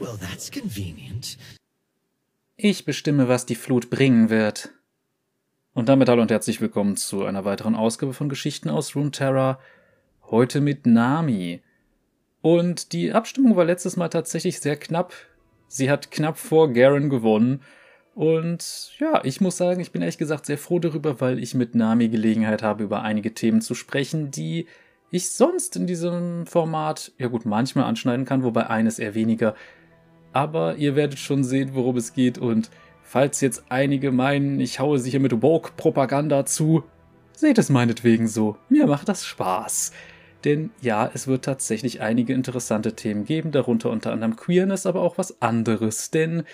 Well, that's convenient. Ich bestimme, was die Flut bringen wird. Und damit hallo und herzlich willkommen zu einer weiteren Ausgabe von Geschichten aus Runeterra. Heute mit Nami. Und die Abstimmung war letztes Mal tatsächlich sehr knapp. Sie hat knapp vor Garen gewonnen. Und ja, ich muss sagen, ich bin ehrlich gesagt sehr froh darüber, weil ich mit Nami Gelegenheit habe, über einige Themen zu sprechen, die ich sonst in diesem Format, ja gut, manchmal anschneiden kann, wobei eines eher weniger. Aber ihr werdet schon sehen, worum es geht und falls jetzt einige meinen, ich haue sie hier mit Woke-Propaganda zu, seht es meinetwegen so. Mir macht das Spaß. Denn ja, es wird tatsächlich einige interessante Themen geben, darunter unter anderem Queerness, aber auch was anderes. Denn,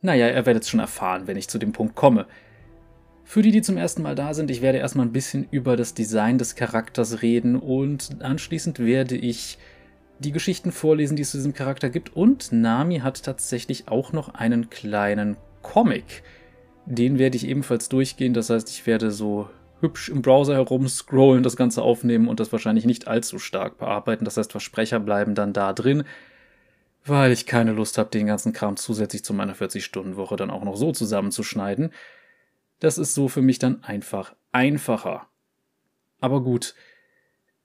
naja, ihr werdet es schon erfahren, wenn ich zu dem Punkt komme. Für die, die zum ersten Mal da sind, ich werde erstmal ein bisschen über das Design des Charakters reden und anschließend werde ich die Geschichten vorlesen, die es zu diesem Charakter gibt. Und Nami hat tatsächlich auch noch einen kleinen Comic. Den werde ich ebenfalls durchgehen. Das heißt, ich werde so hübsch im Browser herumscrollen, das Ganze aufnehmen und das wahrscheinlich nicht allzu stark bearbeiten. Das heißt, Versprecher bleiben dann da drin, weil ich keine Lust habe, den ganzen Kram zusätzlich zu meiner 40-Stunden-Woche dann auch noch so zusammenzuschneiden. Das ist so für mich dann einfach einfacher. Aber gut,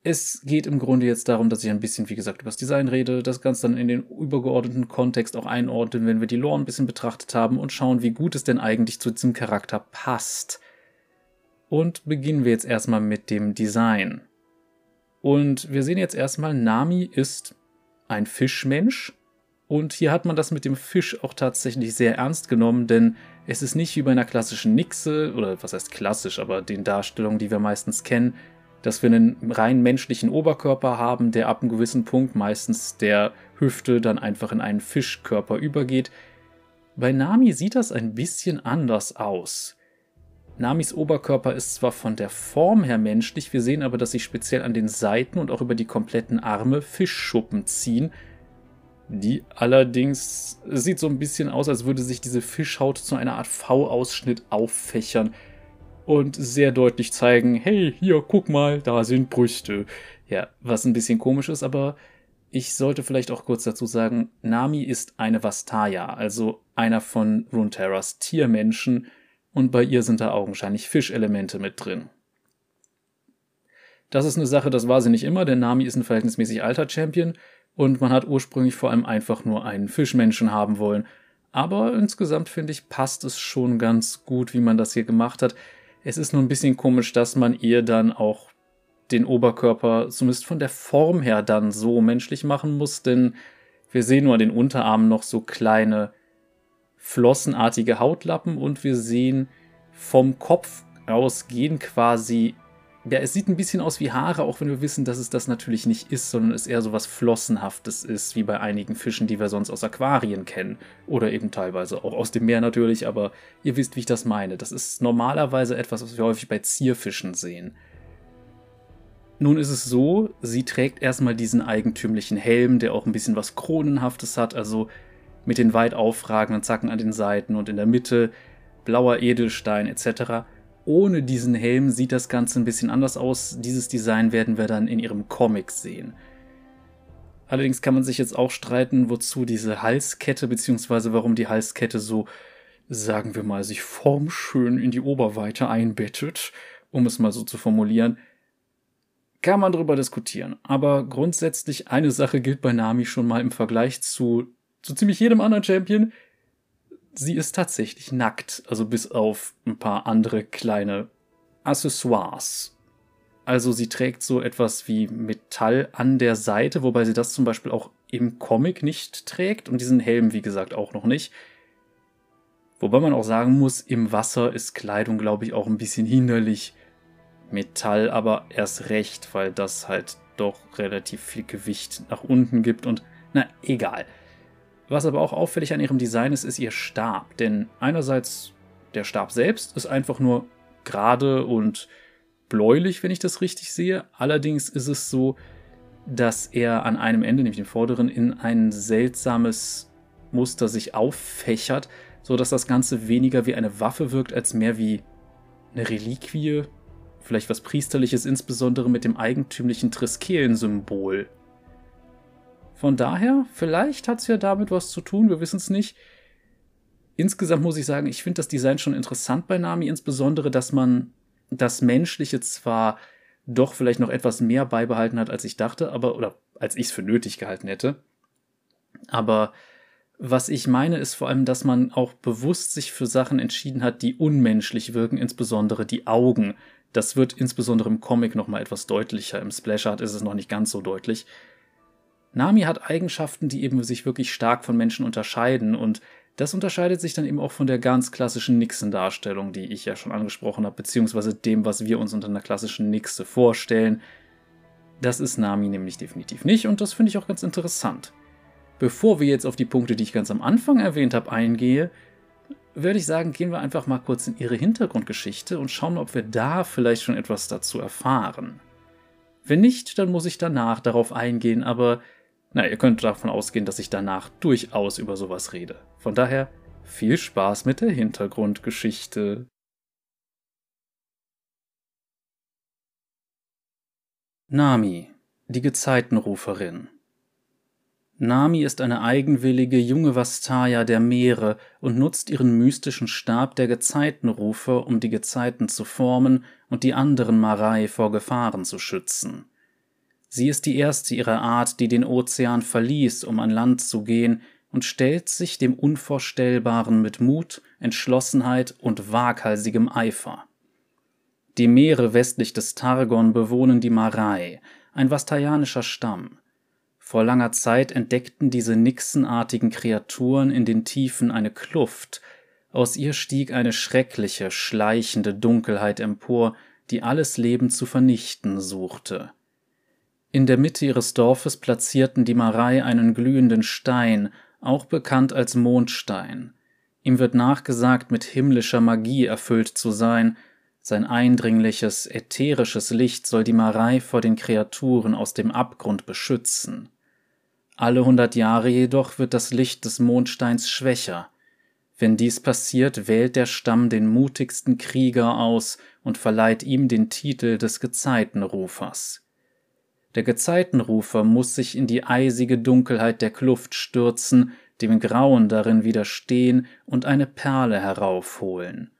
es geht im Grunde jetzt darum, dass ich ein bisschen, wie gesagt, über das Design rede, das Ganze dann in den übergeordneten Kontext auch einordnen, wenn wir die Lore ein bisschen betrachtet haben und schauen, wie gut es denn eigentlich zu diesem Charakter passt. Und beginnen wir jetzt erstmal mit dem Design. Und wir sehen jetzt erstmal, Nami ist ein Fischmensch. Und hier hat man das mit dem Fisch auch tatsächlich sehr ernst genommen, denn es ist nicht wie bei einer klassischen Nixe, oder was heißt klassisch, aber den Darstellungen, die wir meistens kennen, dass wir einen rein menschlichen Oberkörper haben, der ab einem gewissen Punkt, meistens der Hüfte, dann einfach in einen Fischkörper übergeht. Bei Nami sieht das ein bisschen anders aus. Namis Oberkörper ist zwar von der Form her menschlich, wir sehen aber, dass sich speziell an den Seiten und auch über die kompletten Arme Fischschuppen ziehen, die allerdings sieht so ein bisschen aus, als würde sich diese Fischhaut zu einer Art V-Ausschnitt auffächern und sehr deutlich zeigen, hey, hier, guck mal, da sind Brüste. Ja, was ein bisschen komisch ist, aber ich sollte vielleicht auch kurz dazu sagen, Nami ist eine Vastaya, also einer von Runeterras Tiermenschen, und bei ihr sind da augenscheinlich Fischelemente mit drin. Das ist eine Sache, das war sie nicht immer, denn Nami ist ein verhältnismäßig alter Champion und man hat ursprünglich vor allem einfach nur einen Fischmenschen haben wollen. Aber insgesamt finde ich, passt es schon ganz gut, wie man das hier gemacht hat. Es ist nur ein bisschen komisch, dass man ihr dann auch den Oberkörper zumindest von der Form her dann so menschlich machen muss, denn wir sehen nur an den Unterarmen noch so kleine flossenartige Hautlappen und wir sehen vom Kopf aus gehen quasi ja, es sieht ein bisschen aus wie Haare, auch wenn wir wissen, dass es das natürlich nicht ist, sondern es eher so was Flossenhaftes ist, wie bei einigen Fischen, die wir sonst aus Aquarien kennen. Oder eben teilweise auch aus dem Meer natürlich, aber ihr wisst, wie ich das meine. Das ist normalerweise etwas, was wir häufig bei Zierfischen sehen. Nun ist es so, sie trägt erstmal diesen eigentümlichen Helm, der auch ein bisschen was Kronenhaftes hat, also mit den weit aufragenden Zacken an den Seiten und in der Mitte blauer Edelstein etc. Ohne diesen Helm sieht das Ganze ein bisschen anders aus. Dieses Design werden wir dann in ihrem Comic sehen. Allerdings kann man sich jetzt auch streiten, wozu diese Halskette, beziehungsweise warum die Halskette so, sagen wir mal, sich formschön in die Oberweite einbettet, um es mal so zu formulieren. Kann man darüber diskutieren. Aber grundsätzlich eine Sache gilt bei Nami schon mal im Vergleich zu so ziemlich jedem anderen Champion sie ist tatsächlich nackt, also bis auf ein paar andere kleine Accessoires. Also sie trägt so etwas wie Metall an der Seite, wobei sie das zum Beispiel auch im Comic nicht trägt und diesen Helm, wie gesagt, auch noch nicht. Wobei man auch sagen muss, im Wasser ist Kleidung, glaube ich, auch ein bisschen hinderlich. Metall aber erst recht, weil das halt doch relativ viel Gewicht nach unten gibt und na egal. Was aber auch auffällig an ihrem Design ist, ist ihr Stab. Denn einerseits der Stab selbst ist einfach nur gerade und bläulich, wenn ich das richtig sehe. Allerdings ist es so, dass er an einem Ende, nämlich dem vorderen, in ein seltsames Muster sich auffächert, sodass das Ganze weniger wie eine Waffe wirkt, als mehr wie eine Reliquie, vielleicht was Priesterliches, insbesondere mit dem eigentümlichen Triskelen-Symbol Von daher, vielleicht hat es ja damit was zu tun, wir wissen es nicht. Insgesamt muss ich sagen, ich finde das Design schon interessant bei Nami, insbesondere, dass man das Menschliche zwar doch vielleicht noch etwas mehr beibehalten hat, als ich dachte, aber oder als ich es für nötig gehalten hätte. Aber was ich meine, ist vor allem, dass man auch bewusst sich für Sachen entschieden hat, die unmenschlich wirken, insbesondere die Augen. Das wird insbesondere im Comic nochmal etwas deutlicher. Im Splash Art ist es noch nicht ganz so deutlich. Nami hat Eigenschaften, die eben sich wirklich stark von Menschen unterscheiden und das unterscheidet sich dann eben auch von der ganz klassischen Nixon-Darstellung, die ich ja schon angesprochen habe, beziehungsweise dem, was wir uns unter einer klassischen Nixe vorstellen. Das ist Nami nämlich definitiv nicht und das finde ich auch ganz interessant. Bevor wir jetzt auf die Punkte, die ich ganz am Anfang erwähnt habe, eingehe, würde ich sagen, gehen wir einfach mal kurz in ihre Hintergrundgeschichte und schauen, ob wir da vielleicht schon etwas dazu erfahren. Wenn nicht, dann muss ich danach darauf eingehen, aber na, ihr könnt davon ausgehen, dass ich danach durchaus über sowas rede. Von daher viel Spaß mit der Hintergrundgeschichte. Nami, die Gezeitenruferin. Nami ist eine eigenwillige junge Vastaya der Meere und nutzt ihren mystischen Stab der Gezeitenrufer, um die Gezeiten zu formen und die anderen Marei vor Gefahren zu schützen. Sie ist die erste ihrer Art, die den Ozean verließ, um an Land zu gehen, und stellt sich dem Unvorstellbaren mit Mut, Entschlossenheit und waghalsigem Eifer. Die Meere westlich des Targon bewohnen die Marei, ein vastayanischer Stamm. Vor langer Zeit entdeckten diese nixenartigen Kreaturen in den Tiefen eine Kluft, aus ihr stieg eine schreckliche, schleichende Dunkelheit empor, die alles Leben zu vernichten suchte. In der Mitte ihres Dorfes platzierten die Marei einen glühenden Stein, auch bekannt als Mondstein. Ihm wird nachgesagt, mit himmlischer Magie erfüllt zu sein, sein eindringliches, ätherisches Licht soll die Marei vor den Kreaturen aus dem Abgrund beschützen. Alle hundert Jahre jedoch wird das Licht des Mondsteins schwächer. Wenn dies passiert, wählt der Stamm den mutigsten Krieger aus und verleiht ihm den Titel des Gezeitenrufers. Der Gezeitenrufer muss sich in die eisige Dunkelheit der Kluft stürzen, dem Grauen darin widerstehen und eine Perle heraufholen.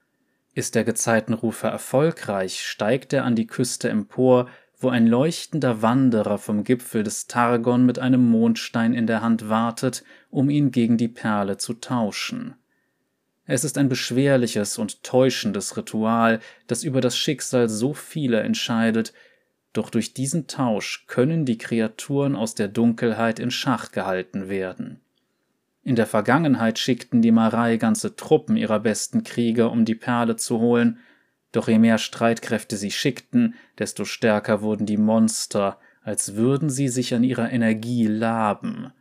Ist der Gezeitenrufer erfolgreich, steigt er an die Küste empor, wo ein leuchtender Wanderer vom Gipfel des Targon mit einem Mondstein in der Hand wartet, um ihn gegen die Perle zu tauschen. Es ist ein beschwerliches und täuschendes Ritual, das über das Schicksal so vieler entscheidet, doch durch diesen Tausch können die Kreaturen aus der Dunkelheit in Schach gehalten werden. In der Vergangenheit schickten die Marei ganze Truppen ihrer besten Krieger, um die Perle zu holen, doch je mehr Streitkräfte sie schickten, desto stärker wurden die Monster, als würden sie sich an ihrer Energie laben.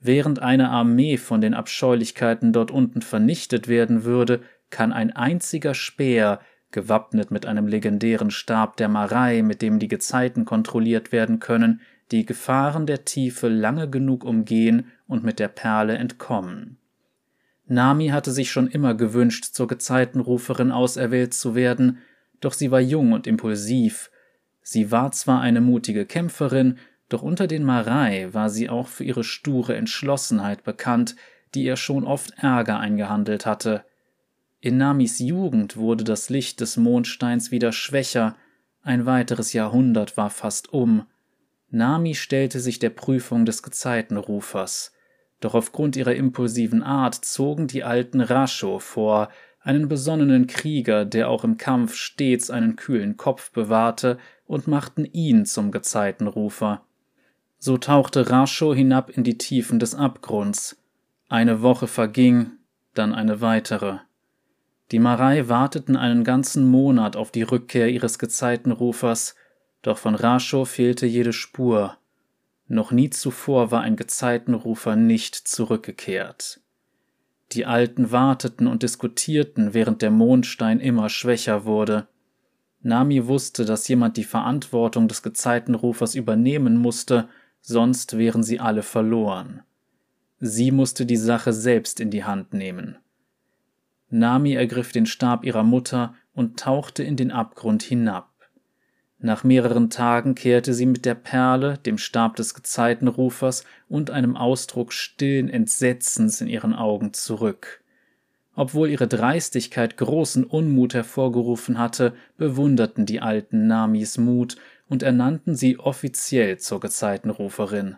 Während eine Armee von den Abscheulichkeiten dort unten vernichtet werden würde, kann ein einziger Speer gewappnet mit einem legendären Stab der Marei, mit dem die Gezeiten kontrolliert werden können, die Gefahren der Tiefe lange genug umgehen und mit der Perle entkommen. Nami hatte sich schon immer gewünscht, zur Gezeitenruferin auserwählt zu werden, doch sie war jung und impulsiv. Sie war zwar eine mutige Kämpferin, doch unter den Marei war sie auch für ihre sture Entschlossenheit bekannt, die ihr schon oft Ärger eingehandelt hatte. In Namis Jugend wurde das Licht des Mondsteins wieder schwächer, ein weiteres Jahrhundert war fast um. Nami stellte sich der Prüfung des Gezeitenrufers. Doch aufgrund ihrer impulsiven Art zogen die alten Rasho vor, einen besonnenen Krieger, der auch im Kampf stets einen kühlen Kopf bewahrte, und machten ihn zum Gezeitenrufer. So tauchte Rasho hinab in die Tiefen des Abgrunds. Eine Woche verging, dann eine weitere. Die Marei warteten einen ganzen Monat auf die Rückkehr ihres Gezeitenrufers, doch von Rascho fehlte jede Spur. Noch nie zuvor war ein Gezeitenrufer nicht zurückgekehrt. Die Alten warteten und diskutierten, während der Mondstein immer schwächer wurde. Nami wusste, dass jemand die Verantwortung des Gezeitenrufers übernehmen musste, sonst wären sie alle verloren. Sie musste die Sache selbst in die Hand nehmen. Nami ergriff den Stab ihrer Mutter und tauchte in den Abgrund hinab. Nach mehreren Tagen kehrte sie mit der Perle, dem Stab des Gezeitenrufers und einem Ausdruck stillen Entsetzens in ihren Augen zurück. Obwohl ihre Dreistigkeit großen Unmut hervorgerufen hatte, bewunderten die Alten Namis Mut und ernannten sie offiziell zur Gezeitenruferin.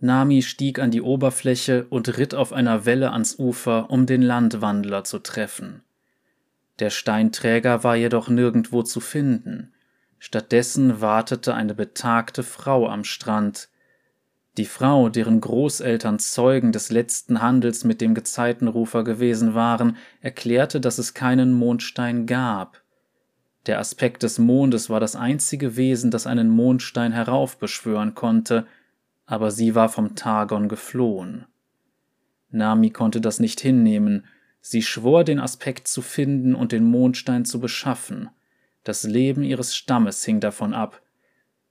Nami stieg an die Oberfläche und ritt auf einer Welle ans Ufer, um den Landwandler zu treffen. Der Steinträger war jedoch nirgendwo zu finden. Stattdessen wartete eine betagte Frau am Strand. Die Frau, deren Großeltern Zeugen des letzten Handels mit dem Gezeitenrufer gewesen waren, erklärte, dass es keinen Mondstein gab. Der Aspekt des Mondes war das einzige Wesen, das einen Mondstein heraufbeschwören konnte, aber sie war vom Targon geflohen. Nami konnte das nicht hinnehmen, sie schwor den Aspekt zu finden und den Mondstein zu beschaffen. Das Leben ihres Stammes hing davon ab.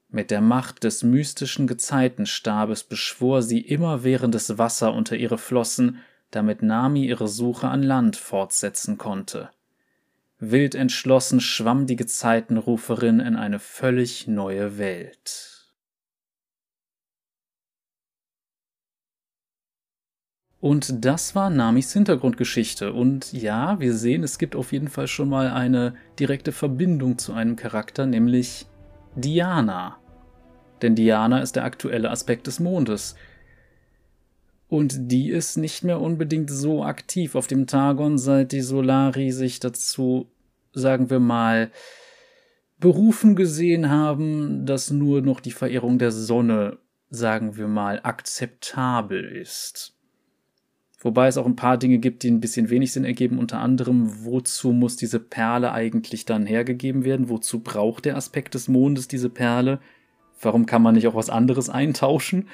Mit der Macht des mystischen Gezeitenstabes beschwor sie immerwährendes Wasser unter ihre Flossen, damit Nami ihre Suche an Land fortsetzen konnte. Wild entschlossen schwamm die Gezeitenruferin in eine völlig neue Welt. Und das war Namis Hintergrundgeschichte. Und ja, wir sehen, es gibt auf jeden Fall schon mal eine direkte Verbindung zu einem Charakter, nämlich Diana. Denn Diana ist der aktuelle Aspekt des Mondes. Und die ist nicht mehr unbedingt so aktiv auf dem Targon, seit die Solari sich dazu, sagen wir mal, berufen gesehen haben, dass nur noch die Verehrung der Sonne, sagen wir mal, akzeptabel ist. Wobei es auch ein paar Dinge gibt, die ein bisschen wenig Sinn ergeben. Unter anderem, wozu muss diese Perle eigentlich dann hergegeben werden? Wozu braucht der Aspekt des Mondes diese Perle? Warum kann man nicht auch was anderes eintauschen?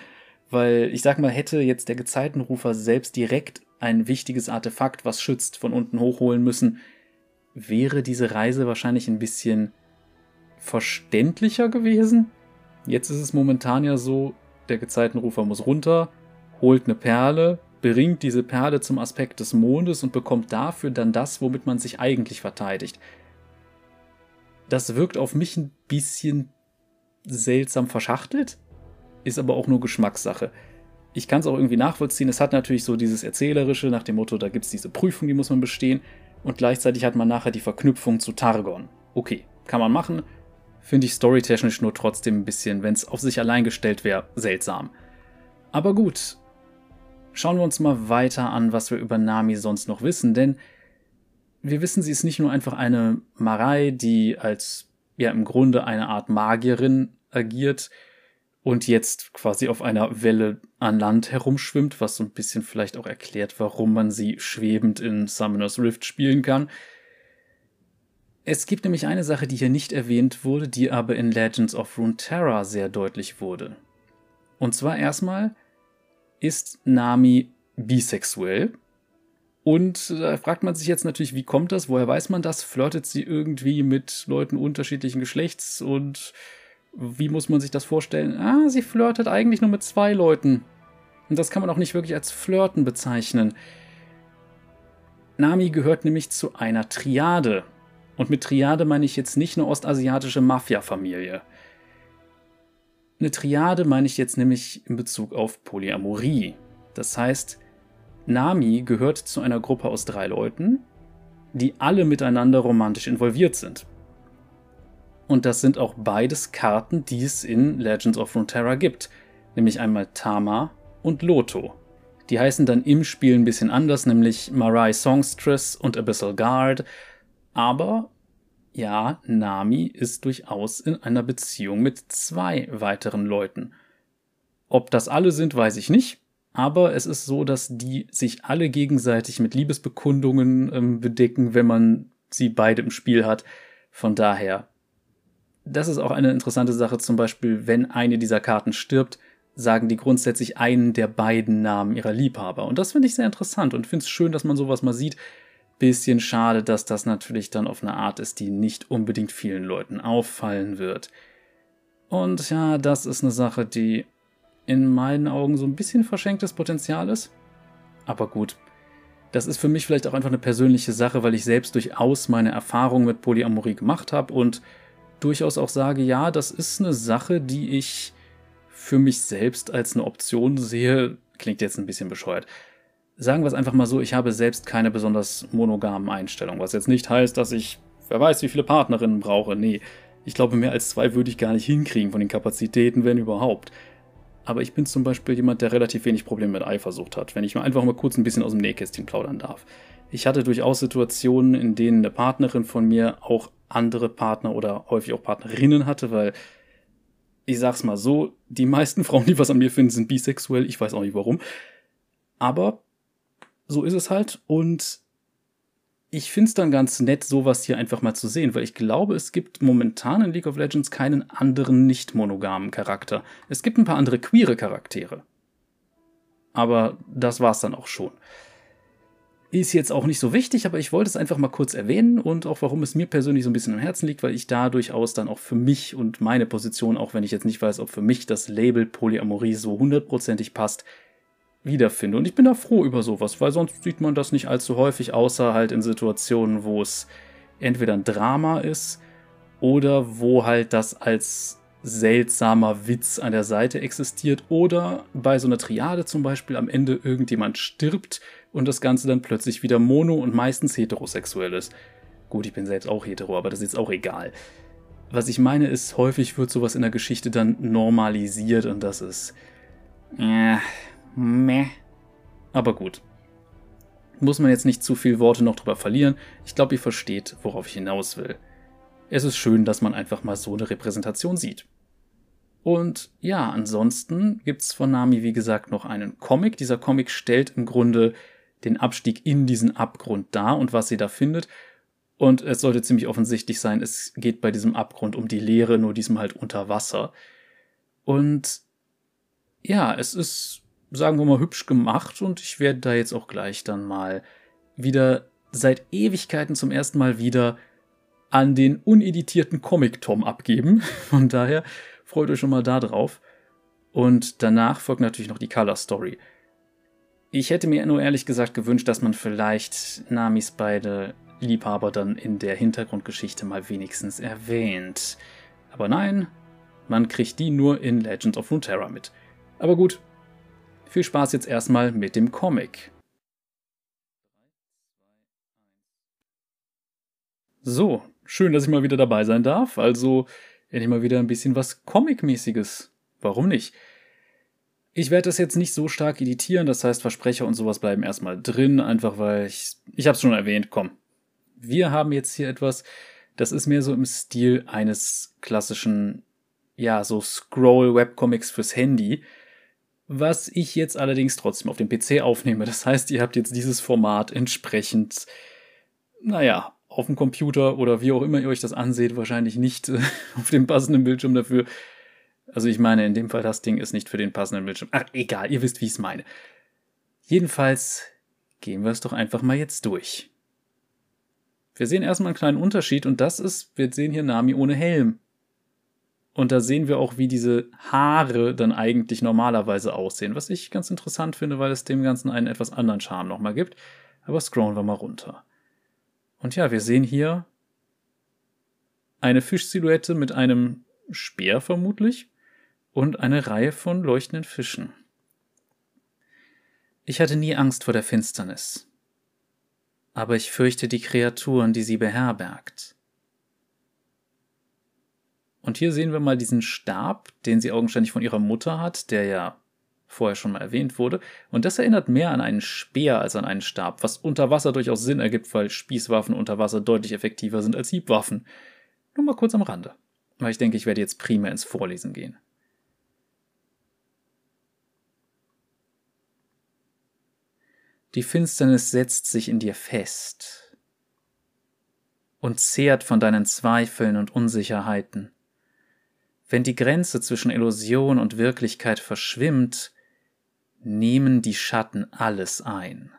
Weil ich sag mal, hätte jetzt der Gezeitenrufer selbst direkt ein wichtiges Artefakt, was schützt, von unten hochholen müssen, wäre diese Reise wahrscheinlich ein bisschen verständlicher gewesen. Jetzt ist es momentan ja so, der Gezeitenrufer muss runter, holt eine Perle, bringt diese Perle zum Aspekt des Mondes und bekommt dafür dann das, womit man sich eigentlich verteidigt. Das wirkt auf mich ein bisschen seltsam verschachtelt, ist aber auch nur Geschmackssache. Ich kann es auch irgendwie nachvollziehen. Es hat natürlich so dieses Erzählerische nach dem Motto, da gibt es diese Prüfung, die muss man bestehen. Und gleichzeitig hat man nachher die Verknüpfung zu Targon. Okay, kann man machen. Finde ich storytechnisch nur trotzdem ein bisschen, wenn es auf sich allein gestellt wäre, seltsam. Aber gut, Schauen wir uns mal weiter an, was wir über Nami sonst noch wissen, denn wir wissen, sie ist nicht nur einfach eine Marei, die als ja im Grunde eine Art Magierin agiert und jetzt quasi auf einer Welle an Land herumschwimmt, was so ein bisschen vielleicht auch erklärt, warum man sie schwebend in Summoner's Rift spielen kann. Es gibt nämlich eine Sache, die hier nicht erwähnt wurde, die aber in Legends of Runeterra sehr deutlich wurde. Und zwar erstmal, ist Nami bisexuell. Und da fragt man sich jetzt natürlich, wie kommt das? Woher weiß man das? Flirtet sie irgendwie mit Leuten unterschiedlichen Geschlechts? Und wie muss man sich das vorstellen? Ah, sie flirtet eigentlich nur mit zwei Leuten. Und das kann man auch nicht wirklich als Flirten bezeichnen. Nami gehört nämlich zu einer Triade. Und mit Triade meine ich jetzt nicht eine ostasiatische Mafia-Familie. Eine Triade meine ich jetzt nämlich in Bezug auf Polyamorie. Das heißt, Nami gehört zu einer Gruppe aus drei Leuten, die alle miteinander romantisch involviert sind. Und das sind auch beides Karten, die es in Legends of Runeterra gibt, nämlich einmal Tama und Loto. Die heißen dann im Spiel ein bisschen anders, nämlich Marai Songstress und Abyssal Guard, aber ja, Nami ist durchaus in einer Beziehung mit zwei weiteren Leuten. Ob das alle sind, weiß ich nicht, aber es ist so, dass die sich alle gegenseitig mit Liebesbekundungen ähm, bedecken, wenn man sie beide im Spiel hat. Von daher, das ist auch eine interessante Sache, zum Beispiel, wenn eine dieser Karten stirbt, sagen die grundsätzlich einen der beiden Namen ihrer Liebhaber. Und das finde ich sehr interessant und finde es schön, dass man sowas mal sieht, Bisschen schade, dass das natürlich dann auf eine Art ist, die nicht unbedingt vielen Leuten auffallen wird. Und ja, das ist eine Sache, die in meinen Augen so ein bisschen verschenktes Potenzial ist. Aber gut, das ist für mich vielleicht auch einfach eine persönliche Sache, weil ich selbst durchaus meine Erfahrung mit Polyamorie gemacht habe und durchaus auch sage, ja, das ist eine Sache, die ich für mich selbst als eine Option sehe. Klingt jetzt ein bisschen bescheuert. Sagen wir es einfach mal so, ich habe selbst keine besonders monogamen Einstellungen, was jetzt nicht heißt, dass ich, wer weiß, wie viele Partnerinnen brauche. Nee, ich glaube, mehr als zwei würde ich gar nicht hinkriegen von den Kapazitäten, wenn überhaupt. Aber ich bin zum Beispiel jemand, der relativ wenig Probleme mit Eifersucht hat, wenn ich mal einfach mal kurz ein bisschen aus dem Nähkästchen plaudern darf. Ich hatte durchaus Situationen, in denen eine Partnerin von mir auch andere Partner oder häufig auch Partnerinnen hatte, weil ich sag's mal so, die meisten Frauen, die was an mir finden, sind bisexuell. Ich weiß auch nicht warum. Aber so ist es halt und ich finde es dann ganz nett, sowas hier einfach mal zu sehen, weil ich glaube, es gibt momentan in League of Legends keinen anderen nicht monogamen Charakter. Es gibt ein paar andere queere Charaktere. Aber das war's dann auch schon. Ist jetzt auch nicht so wichtig, aber ich wollte es einfach mal kurz erwähnen und auch warum es mir persönlich so ein bisschen am Herzen liegt, weil ich da durchaus dann auch für mich und meine Position, auch wenn ich jetzt nicht weiß, ob für mich das Label Polyamorie so hundertprozentig passt, wiederfinde. Und ich bin da froh über sowas, weil sonst sieht man das nicht allzu häufig, außer halt in Situationen, wo es entweder ein Drama ist oder wo halt das als seltsamer Witz an der Seite existiert oder bei so einer Triade zum Beispiel am Ende irgendjemand stirbt und das Ganze dann plötzlich wieder mono und meistens heterosexuell ist. Gut, ich bin selbst auch hetero, aber das ist jetzt auch egal. Was ich meine ist, häufig wird sowas in der Geschichte dann normalisiert und das ist. Äh, meh. Aber gut. Muss man jetzt nicht zu viel Worte noch drüber verlieren. Ich glaube, ihr versteht, worauf ich hinaus will. Es ist schön, dass man einfach mal so eine Repräsentation sieht. Und ja, ansonsten gibt's von Nami, wie gesagt, noch einen Comic. Dieser Comic stellt im Grunde den Abstieg in diesen Abgrund dar und was sie da findet. Und es sollte ziemlich offensichtlich sein, es geht bei diesem Abgrund um die Leere, nur diesem halt unter Wasser. Und ja, es ist sagen wir mal, hübsch gemacht und ich werde da jetzt auch gleich dann mal wieder seit Ewigkeiten zum ersten Mal wieder an den uneditierten Comic-Tom abgeben. Von daher freut euch schon mal da drauf. Und danach folgt natürlich noch die Color Story. Ich hätte mir nur ehrlich gesagt gewünscht, dass man vielleicht Namis beide Liebhaber dann in der Hintergrundgeschichte mal wenigstens erwähnt. Aber nein, man kriegt die nur in Legend of Runeterra mit. Aber gut, viel Spaß jetzt erstmal mit dem Comic. So, schön, dass ich mal wieder dabei sein darf. Also endlich mal wieder ein bisschen was Comic-mäßiges. Warum nicht? Ich werde das jetzt nicht so stark editieren, das heißt Versprecher und sowas bleiben erstmal drin, einfach weil ich, ich habe es schon erwähnt, komm. Wir haben jetzt hier etwas, das ist mehr so im Stil eines klassischen, ja, so Scroll-Webcomics fürs Handy was ich jetzt allerdings trotzdem auf dem PC aufnehme. Das heißt, ihr habt jetzt dieses Format entsprechend, naja, auf dem Computer oder wie auch immer ihr euch das anseht, wahrscheinlich nicht äh, auf dem passenden Bildschirm dafür. Also ich meine, in dem Fall das Ding ist nicht für den passenden Bildschirm. Ach, egal, ihr wisst, wie ich es meine. Jedenfalls gehen wir es doch einfach mal jetzt durch. Wir sehen erstmal einen kleinen Unterschied und das ist, wir sehen hier Nami ohne Helm. Und da sehen wir auch, wie diese Haare dann eigentlich normalerweise aussehen, was ich ganz interessant finde, weil es dem Ganzen einen etwas anderen Charme nochmal gibt. Aber scrollen wir mal runter. Und ja, wir sehen hier eine Fischsilhouette mit einem Speer vermutlich und eine Reihe von leuchtenden Fischen. Ich hatte nie Angst vor der Finsternis. Aber ich fürchte die Kreaturen, die sie beherbergt. Und hier sehen wir mal diesen Stab, den sie augenscheinlich von ihrer Mutter hat, der ja vorher schon mal erwähnt wurde. Und das erinnert mehr an einen Speer als an einen Stab, was unter Wasser durchaus Sinn ergibt, weil Spießwaffen unter Wasser deutlich effektiver sind als Hiebwaffen. Nur mal kurz am Rande. Weil ich denke, ich werde jetzt primär ins Vorlesen gehen. Die Finsternis setzt sich in dir fest und zehrt von deinen Zweifeln und Unsicherheiten. Wenn die Grenze zwischen Illusion und Wirklichkeit verschwimmt, nehmen die Schatten alles ein.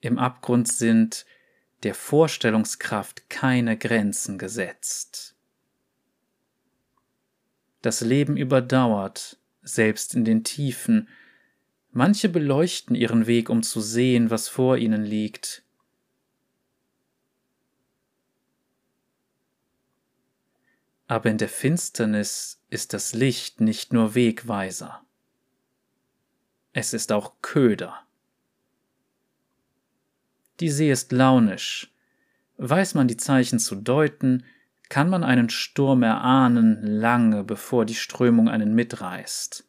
Im Abgrund sind der Vorstellungskraft keine Grenzen gesetzt. Das Leben überdauert, selbst in den Tiefen. Manche beleuchten ihren Weg, um zu sehen, was vor ihnen liegt. Aber in der Finsternis ist das Licht nicht nur Wegweiser. Es ist auch Köder. Die See ist launisch. Weiß man die Zeichen zu deuten, kann man einen Sturm erahnen, lange bevor die Strömung einen mitreißt.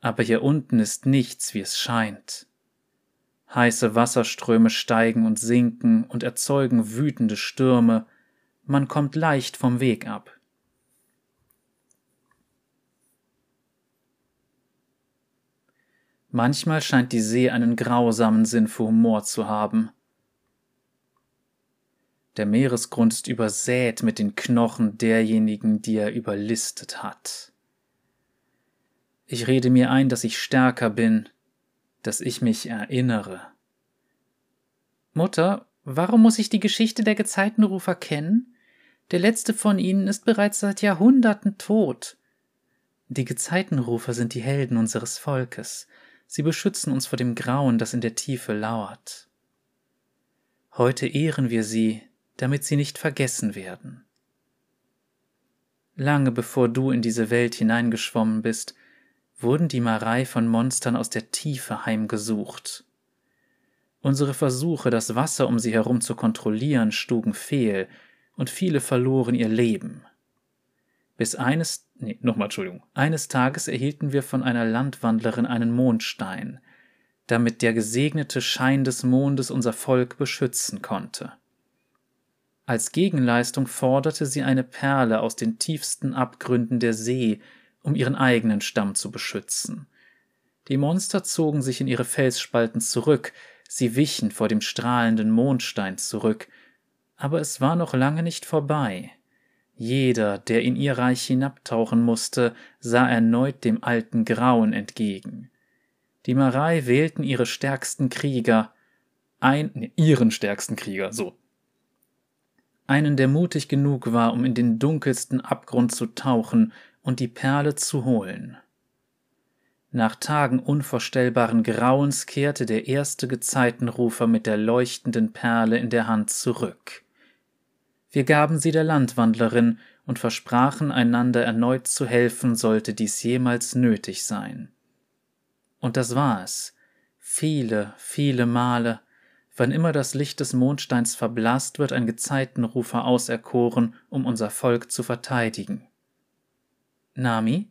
Aber hier unten ist nichts, wie es scheint. Heiße Wasserströme steigen und sinken und erzeugen wütende Stürme, man kommt leicht vom Weg ab. Manchmal scheint die See einen grausamen Sinn für Humor zu haben. Der Meeresgrund ist übersät mit den Knochen derjenigen, die er überlistet hat. Ich rede mir ein, dass ich stärker bin, dass ich mich erinnere. Mutter, warum muss ich die Geschichte der Gezeitenrufer kennen? Der letzte von ihnen ist bereits seit Jahrhunderten tot. Die Gezeitenrufer sind die Helden unseres Volkes. Sie beschützen uns vor dem Grauen, das in der Tiefe lauert. Heute ehren wir sie, damit sie nicht vergessen werden. Lange bevor du in diese Welt hineingeschwommen bist, wurden die Marei von Monstern aus der Tiefe heimgesucht. Unsere Versuche, das Wasser um sie herum zu kontrollieren, schlugen fehl, und viele verloren ihr Leben. Bis eines, nee, nochmal Entschuldigung, eines Tages erhielten wir von einer Landwandlerin einen Mondstein, damit der gesegnete Schein des Mondes unser Volk beschützen konnte. Als Gegenleistung forderte sie eine Perle aus den tiefsten Abgründen der See, um ihren eigenen Stamm zu beschützen. Die Monster zogen sich in ihre Felsspalten zurück, sie wichen vor dem strahlenden Mondstein zurück, aber es war noch lange nicht vorbei. Jeder, der in ihr Reich hinabtauchen musste, sah erneut dem alten Grauen entgegen. Die Marei wählten ihre stärksten Krieger, ein, nee, ihren stärksten Krieger, so. Einen, der mutig genug war, um in den dunkelsten Abgrund zu tauchen und die Perle zu holen. Nach Tagen unvorstellbaren Grauens kehrte der erste Gezeitenrufer mit der leuchtenden Perle in der Hand zurück. Wir gaben sie der Landwandlerin und versprachen einander erneut zu helfen, sollte dies jemals nötig sein. Und das war es. Viele, viele Male, wann immer das Licht des Mondsteins verblasst, wird ein Gezeitenrufer auserkoren, um unser Volk zu verteidigen. Nami?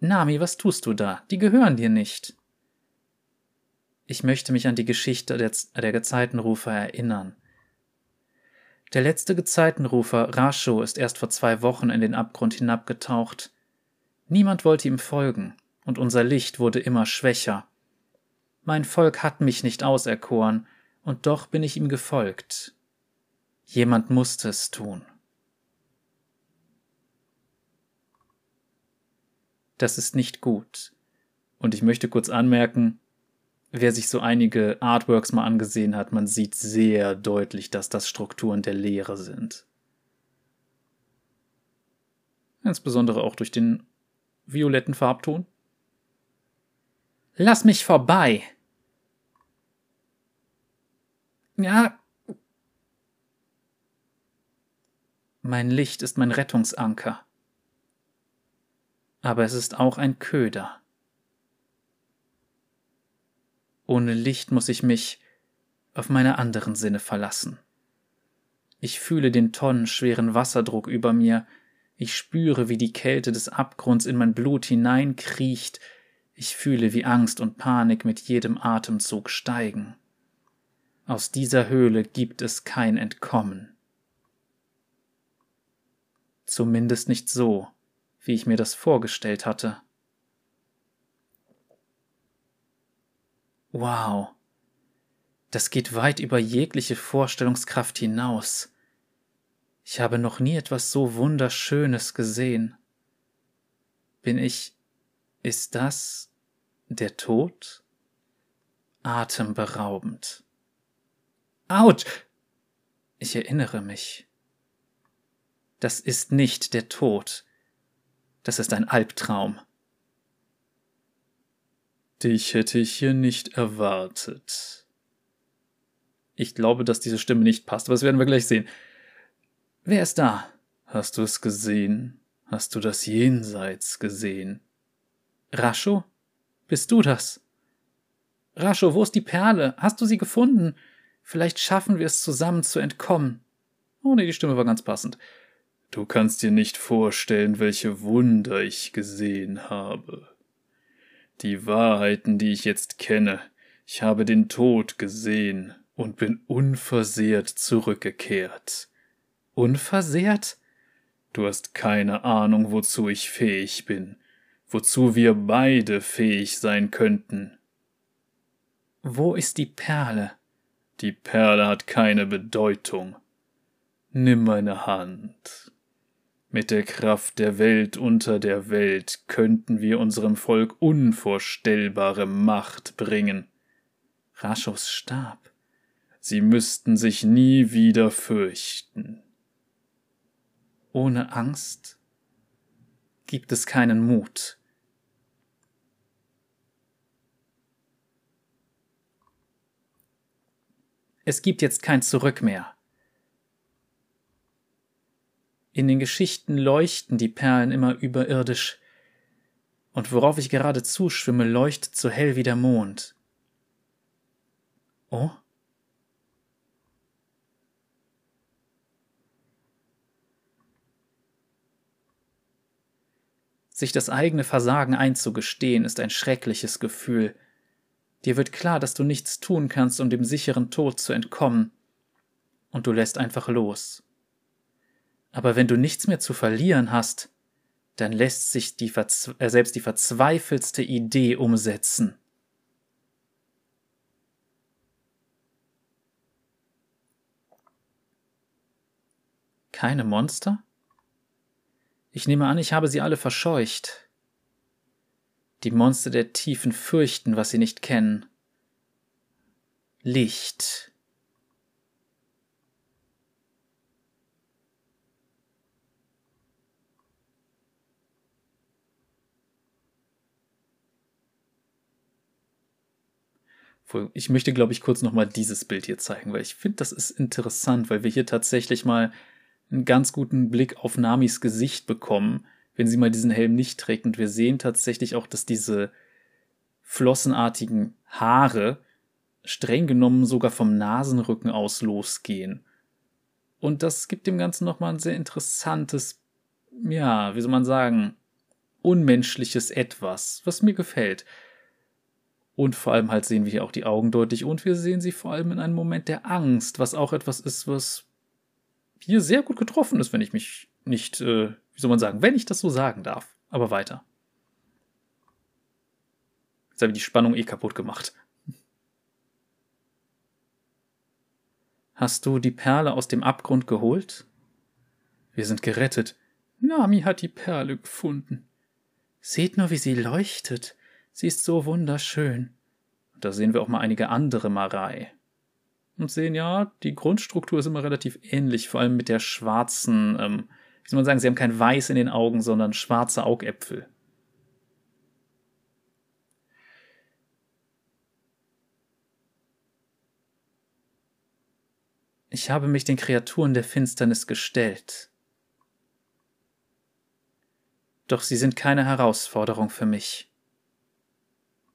Nami, was tust du da? Die gehören dir nicht. Ich möchte mich an die Geschichte der, der Gezeitenrufer erinnern. Der letzte Gezeitenrufer, Rasho, ist erst vor zwei Wochen in den Abgrund hinabgetaucht. Niemand wollte ihm folgen, und unser Licht wurde immer schwächer. Mein Volk hat mich nicht auserkoren, und doch bin ich ihm gefolgt. Jemand musste es tun. Das ist nicht gut. Und ich möchte kurz anmerken, wer sich so einige Artworks mal angesehen hat, man sieht sehr deutlich, dass das Strukturen der Lehre sind. Insbesondere auch durch den violetten Farbton. Lass mich vorbei! Ja. Mein Licht ist mein Rettungsanker. Aber es ist auch ein Köder. Ohne Licht muss ich mich auf meine anderen Sinne verlassen. Ich fühle den tonnenschweren Wasserdruck über mir, ich spüre, wie die Kälte des Abgrunds in mein Blut hineinkriecht, ich fühle, wie Angst und Panik mit jedem Atemzug steigen. Aus dieser Höhle gibt es kein Entkommen. Zumindest nicht so, wie ich mir das vorgestellt hatte. Wow. Das geht weit über jegliche Vorstellungskraft hinaus. Ich habe noch nie etwas so Wunderschönes gesehen. Bin ich. Ist das der Tod? Atemberaubend. Autsch! Ich erinnere mich. Das ist nicht der Tod. Das ist ein Albtraum. Dich hätte ich hier nicht erwartet. Ich glaube, dass diese Stimme nicht passt, aber das werden wir gleich sehen. Wer ist da? Hast du es gesehen? Hast du das Jenseits gesehen? Rascho? Bist du das? Rascho, wo ist die Perle? Hast du sie gefunden? Vielleicht schaffen wir es zusammen zu entkommen. Oh nee, die Stimme war ganz passend. Du kannst dir nicht vorstellen, welche Wunder ich gesehen habe. Die Wahrheiten, die ich jetzt kenne, ich habe den Tod gesehen und bin unversehrt zurückgekehrt. Unversehrt? Du hast keine Ahnung, wozu ich fähig bin, wozu wir beide fähig sein könnten. Wo ist die Perle? Die Perle hat keine Bedeutung. Nimm meine Hand. Mit der Kraft der Welt unter der Welt könnten wir unserem Volk unvorstellbare Macht bringen. Raschos Stab. Sie müssten sich nie wieder fürchten. Ohne Angst gibt es keinen Mut. Es gibt jetzt kein Zurück mehr. In den Geschichten leuchten die Perlen immer überirdisch, und worauf ich gerade zuschwimme, leuchtet so hell wie der Mond. Oh? Sich das eigene Versagen einzugestehen, ist ein schreckliches Gefühl, Dir wird klar, dass du nichts tun kannst, um dem sicheren Tod zu entkommen. Und du lässt einfach los. Aber wenn du nichts mehr zu verlieren hast, dann lässt sich die äh, selbst die verzweifelste Idee umsetzen. Keine Monster? Ich nehme an, ich habe sie alle verscheucht. Die Monster der Tiefen fürchten, was sie nicht kennen. Licht. Ich möchte, glaube ich, kurz nochmal dieses Bild hier zeigen, weil ich finde, das ist interessant, weil wir hier tatsächlich mal einen ganz guten Blick auf Namis Gesicht bekommen, wenn sie mal diesen Helm nicht trägt. Und wir sehen tatsächlich auch, dass diese flossenartigen Haare streng genommen sogar vom Nasenrücken aus losgehen. Und das gibt dem Ganzen nochmal ein sehr interessantes, ja, wie soll man sagen, unmenschliches Etwas, was mir gefällt. Und vor allem halt sehen wir hier auch die Augen deutlich und wir sehen sie vor allem in einem Moment der Angst, was auch etwas ist, was hier sehr gut getroffen ist, wenn ich mich nicht äh, wie soll man sagen, wenn ich das so sagen darf. Aber weiter. Jetzt habe ich die Spannung eh kaputt gemacht. Hast du die Perle aus dem Abgrund geholt? Wir sind gerettet. Nami hat die Perle gefunden. Seht nur, wie sie leuchtet. Sie ist so wunderschön. Und da sehen wir auch mal einige andere Marei. Und sehen ja, die Grundstruktur ist immer relativ ähnlich, vor allem mit der schwarzen ähm, wie soll man sagen, sie haben kein Weiß in den Augen, sondern schwarze Augäpfel. Ich habe mich den Kreaturen der Finsternis gestellt. Doch sie sind keine Herausforderung für mich.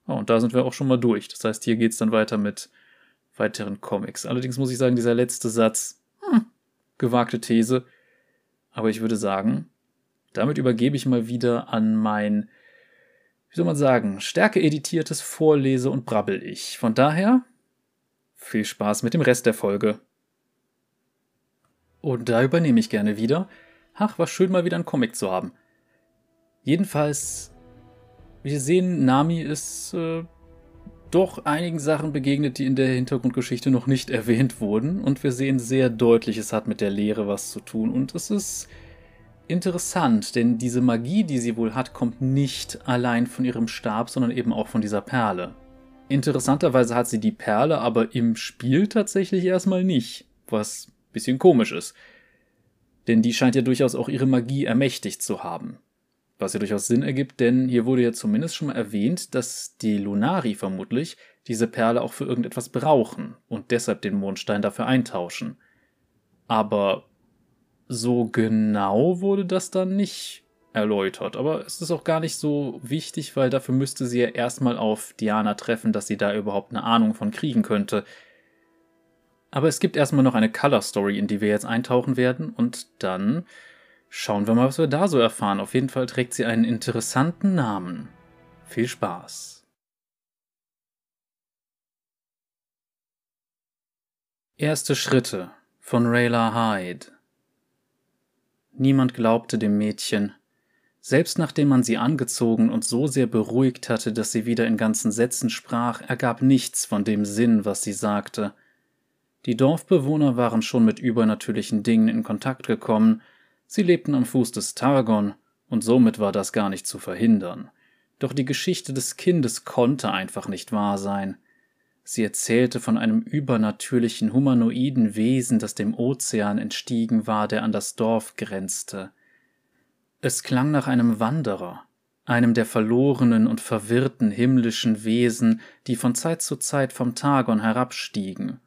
Oh, und da sind wir auch schon mal durch. Das heißt, hier geht es dann weiter mit weiteren Comics. Allerdings muss ich sagen, dieser letzte Satz, hm, gewagte These, aber ich würde sagen, damit übergebe ich mal wieder an mein, wie soll man sagen, stärker editiertes Vorlese- und Brabbel-Ich. Von daher, viel Spaß mit dem Rest der Folge. Und da übernehme ich gerne wieder. Ach, war schön mal wieder einen Comic zu haben. Jedenfalls, wir sehen, Nami ist äh, doch einigen Sachen begegnet, die in der Hintergrundgeschichte noch nicht erwähnt wurden. Und wir sehen sehr deutlich, es hat mit der Lehre was zu tun. Und es ist interessant, denn diese Magie, die sie wohl hat, kommt nicht allein von ihrem Stab, sondern eben auch von dieser Perle. Interessanterweise hat sie die Perle aber im Spiel tatsächlich erstmal nicht, was ein bisschen komisch ist. Denn die scheint ja durchaus auch ihre Magie ermächtigt zu haben. Was ja durchaus Sinn ergibt, denn hier wurde ja zumindest schon mal erwähnt, dass die Lunari vermutlich diese Perle auch für irgendetwas brauchen und deshalb den Mondstein dafür eintauschen. Aber so genau wurde das dann nicht erläutert. Aber es ist auch gar nicht so wichtig, weil dafür müsste sie ja erstmal auf Diana treffen, dass sie da überhaupt eine Ahnung von kriegen könnte. Aber es gibt erstmal noch eine Color Story, in die wir jetzt eintauchen werden und dann schauen wir mal, was wir da so erfahren. Auf jeden Fall trägt sie einen interessanten Namen. Viel Spaß. Erste Schritte von Rayla Hyde Niemand glaubte dem Mädchen. Selbst nachdem man sie angezogen und so sehr beruhigt hatte, dass sie wieder in ganzen Sätzen sprach, ergab nichts von dem Sinn, was sie sagte. Die Dorfbewohner waren schon mit übernatürlichen Dingen in Kontakt gekommen, sie lebten am Fuß des Targon, und somit war das gar nicht zu verhindern. Doch die Geschichte des Kindes konnte einfach nicht wahr sein. Sie erzählte von einem übernatürlichen humanoiden Wesen, das dem Ozean entstiegen war, der an das Dorf grenzte. Es klang nach einem Wanderer, einem der verlorenen und verwirrten himmlischen Wesen, die von Zeit zu Zeit vom Targon herabstiegen.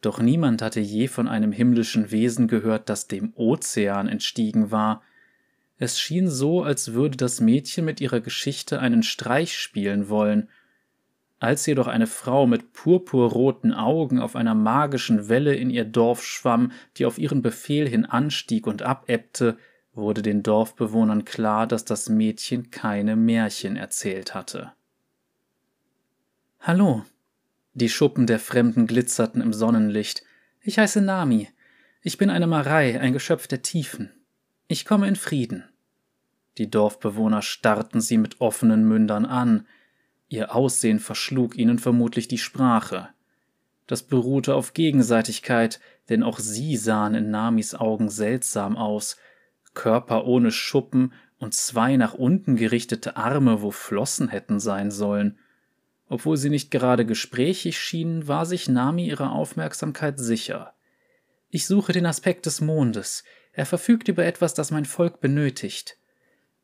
Doch niemand hatte je von einem himmlischen Wesen gehört, das dem Ozean entstiegen war. Es schien so, als würde das Mädchen mit ihrer Geschichte einen Streich spielen wollen. Als jedoch eine Frau mit purpurroten Augen auf einer magischen Welle in ihr Dorf schwamm, die auf ihren Befehl hin anstieg und abebbte, wurde den Dorfbewohnern klar, dass das Mädchen keine Märchen erzählt hatte. Hallo, die Schuppen der Fremden glitzerten im Sonnenlicht. Ich heiße Nami. Ich bin eine Marei, ein Geschöpf der Tiefen. Ich komme in Frieden. Die Dorfbewohner starrten sie mit offenen Mündern an. Ihr Aussehen verschlug ihnen vermutlich die Sprache. Das beruhte auf Gegenseitigkeit, denn auch sie sahen in Namis Augen seltsam aus. Körper ohne Schuppen und zwei nach unten gerichtete Arme, wo Flossen hätten sein sollen. Obwohl sie nicht gerade gesprächig schienen, war sich Nami ihrer Aufmerksamkeit sicher. Ich suche den Aspekt des Mondes. Er verfügt über etwas, das mein Volk benötigt.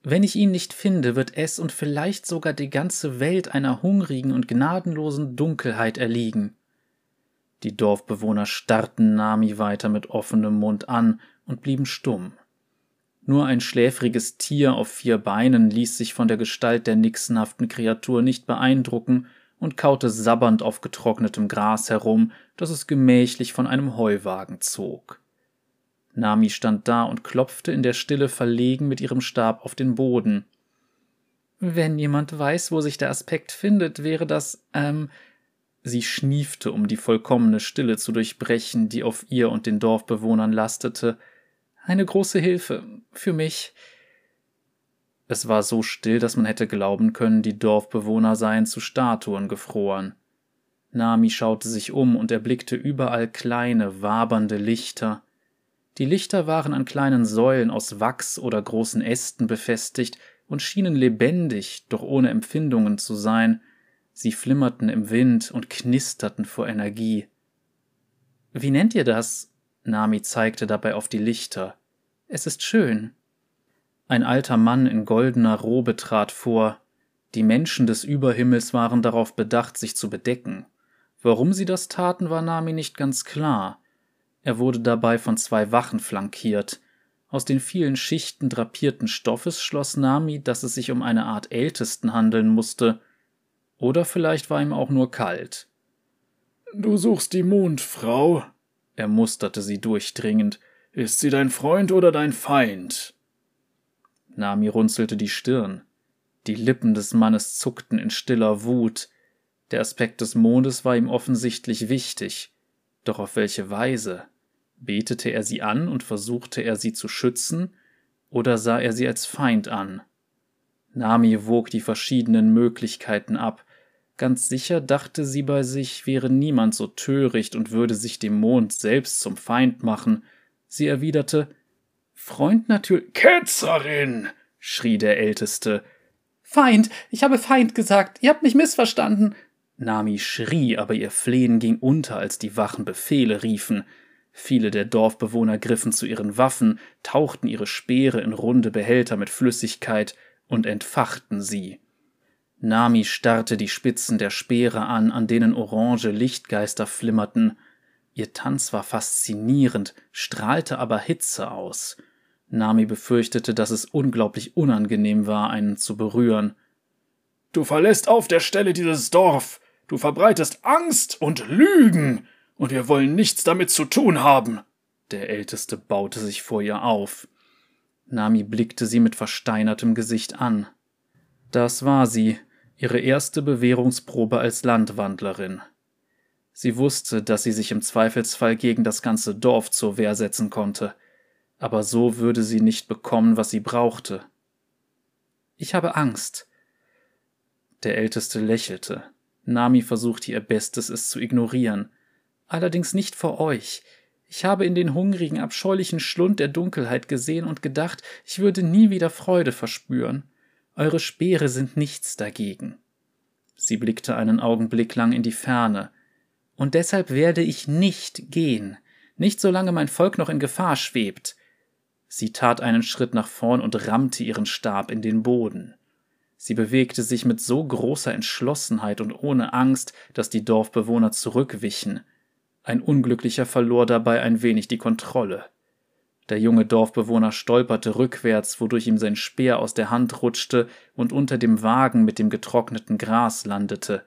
Wenn ich ihn nicht finde, wird es und vielleicht sogar die ganze Welt einer hungrigen und gnadenlosen Dunkelheit erliegen. Die Dorfbewohner starrten Nami weiter mit offenem Mund an und blieben stumm. Nur ein schläfriges Tier auf vier Beinen ließ sich von der Gestalt der nixenhaften Kreatur nicht beeindrucken und kaute sabbernd auf getrocknetem Gras herum, das es gemächlich von einem Heuwagen zog. Nami stand da und klopfte in der Stille verlegen mit ihrem Stab auf den Boden. Wenn jemand weiß, wo sich der Aspekt findet, wäre das, ähm, Sie schniefte, um die vollkommene Stille zu durchbrechen, die auf ihr und den Dorfbewohnern lastete. Eine große Hilfe für mich. Es war so still, dass man hätte glauben können, die Dorfbewohner seien zu Statuen gefroren. Nami schaute sich um und erblickte überall kleine, wabernde Lichter. Die Lichter waren an kleinen Säulen aus Wachs oder großen Ästen befestigt und schienen lebendig, doch ohne Empfindungen zu sein. Sie flimmerten im Wind und knisterten vor Energie. Wie nennt ihr das? Nami zeigte dabei auf die Lichter. Es ist schön. Ein alter Mann in goldener Robe trat vor. Die Menschen des Überhimmels waren darauf bedacht, sich zu bedecken. Warum sie das taten, war Nami nicht ganz klar. Er wurde dabei von zwei Wachen flankiert. Aus den vielen Schichten drapierten Stoffes schloss Nami, dass es sich um eine Art Ältesten handeln musste. Oder vielleicht war ihm auch nur kalt. Du suchst die Mondfrau, er musterte sie durchdringend. Ist sie dein Freund oder dein Feind? Nami runzelte die Stirn. Die Lippen des Mannes zuckten in stiller Wut. Der Aspekt des Mondes war ihm offensichtlich wichtig. Doch auf welche Weise? Betete er sie an und versuchte er sie zu schützen, oder sah er sie als Feind an? Nami wog die verschiedenen Möglichkeiten ab, Ganz sicher dachte sie bei sich, wäre niemand so töricht und würde sich dem Mond selbst zum Feind machen. Sie erwiderte Freund natürlich. Ketzerin! schrie der Älteste. Feind, ich habe Feind gesagt, ihr habt mich missverstanden. Nami schrie, aber ihr Flehen ging unter, als die Wachen Befehle riefen. Viele der Dorfbewohner griffen zu ihren Waffen, tauchten ihre Speere in runde Behälter mit Flüssigkeit und entfachten sie. Nami starrte die Spitzen der Speere an, an denen orange Lichtgeister flimmerten. Ihr Tanz war faszinierend, strahlte aber Hitze aus. Nami befürchtete, dass es unglaublich unangenehm war, einen zu berühren. Du verlässt auf der Stelle dieses Dorf. Du verbreitest Angst und Lügen, und wir wollen nichts damit zu tun haben. Der Älteste baute sich vor ihr auf. Nami blickte sie mit versteinertem Gesicht an. Das war sie, ihre erste Bewährungsprobe als Landwandlerin. Sie wusste, dass sie sich im Zweifelsfall gegen das ganze Dorf zur Wehr setzen konnte, aber so würde sie nicht bekommen, was sie brauchte. Ich habe Angst. Der Älteste lächelte. Nami versuchte ihr Bestes, es zu ignorieren. Allerdings nicht vor euch. Ich habe in den hungrigen, abscheulichen Schlund der Dunkelheit gesehen und gedacht, ich würde nie wieder Freude verspüren. Eure Speere sind nichts dagegen. Sie blickte einen Augenblick lang in die Ferne. Und deshalb werde ich nicht gehen, nicht solange mein Volk noch in Gefahr schwebt. Sie tat einen Schritt nach vorn und rammte ihren Stab in den Boden. Sie bewegte sich mit so großer Entschlossenheit und ohne Angst, dass die Dorfbewohner zurückwichen. Ein Unglücklicher verlor dabei ein wenig die Kontrolle. Der junge Dorfbewohner stolperte rückwärts, wodurch ihm sein Speer aus der Hand rutschte und unter dem Wagen mit dem getrockneten Gras landete.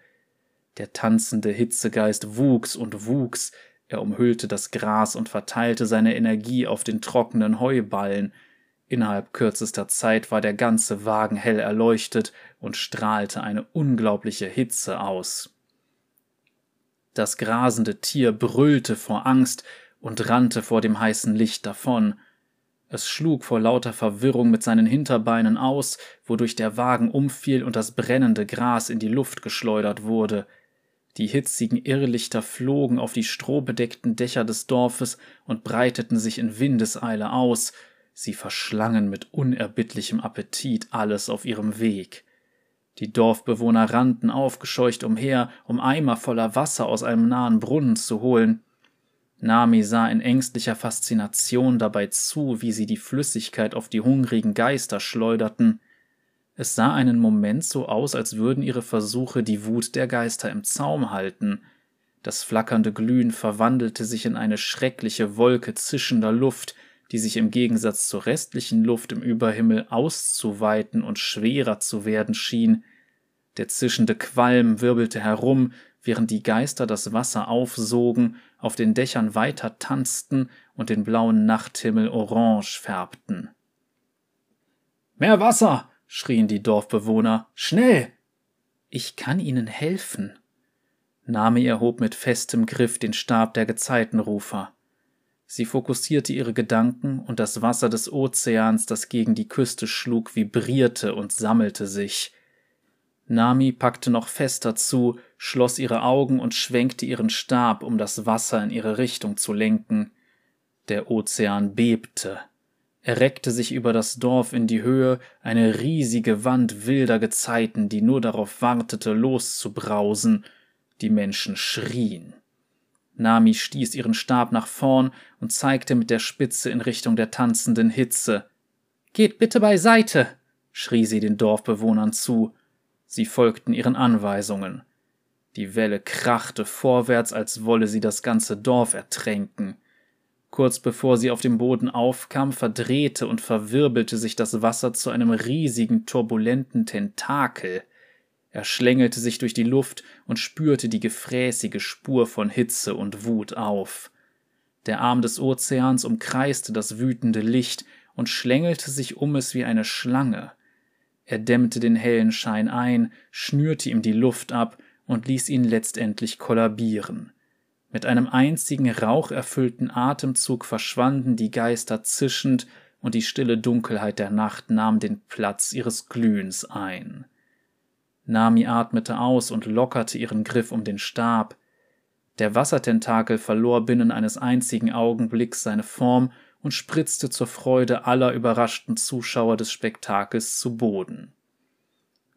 Der tanzende Hitzegeist wuchs und wuchs, er umhüllte das Gras und verteilte seine Energie auf den trockenen Heuballen. Innerhalb kürzester Zeit war der ganze Wagen hell erleuchtet und strahlte eine unglaubliche Hitze aus. Das grasende Tier brüllte vor Angst und rannte vor dem heißen Licht davon. Es schlug vor lauter Verwirrung mit seinen Hinterbeinen aus, wodurch der Wagen umfiel und das brennende Gras in die Luft geschleudert wurde. Die hitzigen Irrlichter flogen auf die strohbedeckten Dächer des Dorfes und breiteten sich in Windeseile aus, sie verschlangen mit unerbittlichem Appetit alles auf ihrem Weg. Die Dorfbewohner rannten aufgescheucht umher, um Eimer voller Wasser aus einem nahen Brunnen zu holen. Nami sah in ängstlicher Faszination dabei zu, wie sie die Flüssigkeit auf die hungrigen Geister schleuderten. Es sah einen Moment so aus, als würden ihre Versuche die Wut der Geister im Zaum halten. Das flackernde Glühen verwandelte sich in eine schreckliche Wolke zischender Luft, die sich im Gegensatz zur restlichen Luft im Überhimmel auszuweiten und schwerer zu werden schien. Der zischende Qualm wirbelte herum, während die Geister das Wasser aufsogen, auf den Dächern weiter tanzten und den blauen Nachthimmel orange färbten. Mehr Wasser! schrien die Dorfbewohner. Schnell! Ich kann Ihnen helfen. Nami erhob mit festem Griff den Stab der Gezeitenrufer. Sie fokussierte ihre Gedanken, und das Wasser des Ozeans, das gegen die Küste schlug, vibrierte und sammelte sich. Nami packte noch fester zu, schloss ihre Augen und schwenkte ihren Stab, um das Wasser in ihre Richtung zu lenken. Der Ozean bebte. Er reckte sich über das Dorf in die Höhe, eine riesige Wand wilder Gezeiten, die nur darauf wartete, loszubrausen. Die Menschen schrien. Nami stieß ihren Stab nach vorn und zeigte mit der Spitze in Richtung der tanzenden Hitze. Geht bitte beiseite, schrie sie den Dorfbewohnern zu. Sie folgten ihren Anweisungen. Die Welle krachte vorwärts, als wolle sie das ganze Dorf ertränken. Kurz bevor sie auf dem Boden aufkam, verdrehte und verwirbelte sich das Wasser zu einem riesigen, turbulenten Tentakel. Er schlängelte sich durch die Luft und spürte die gefräßige Spur von Hitze und Wut auf. Der Arm des Ozeans umkreiste das wütende Licht und schlängelte sich um es wie eine Schlange. Er dämmte den hellen Schein ein, schnürte ihm die Luft ab und ließ ihn letztendlich kollabieren. Mit einem einzigen raucherfüllten Atemzug verschwanden die Geister zischend, und die stille Dunkelheit der Nacht nahm den Platz ihres Glühens ein. Nami atmete aus und lockerte ihren Griff um den Stab. Der Wassertentakel verlor binnen eines einzigen Augenblicks seine Form und spritzte zur Freude aller überraschten Zuschauer des Spektakels zu Boden.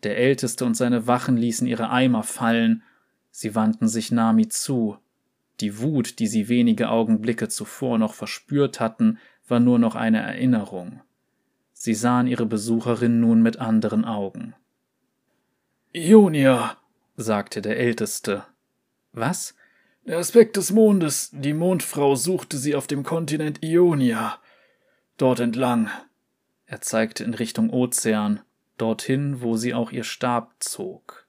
Der Älteste und seine Wachen ließen ihre Eimer fallen, sie wandten sich Nami zu. Die Wut, die sie wenige Augenblicke zuvor noch verspürt hatten, war nur noch eine Erinnerung. Sie sahen ihre Besucherin nun mit anderen Augen. Junior, sagte der Älteste. Was? Der Aspekt des Mondes, die Mondfrau suchte sie auf dem Kontinent Ionia. Dort entlang. Er zeigte in Richtung Ozean, dorthin, wo sie auch ihr Stab zog.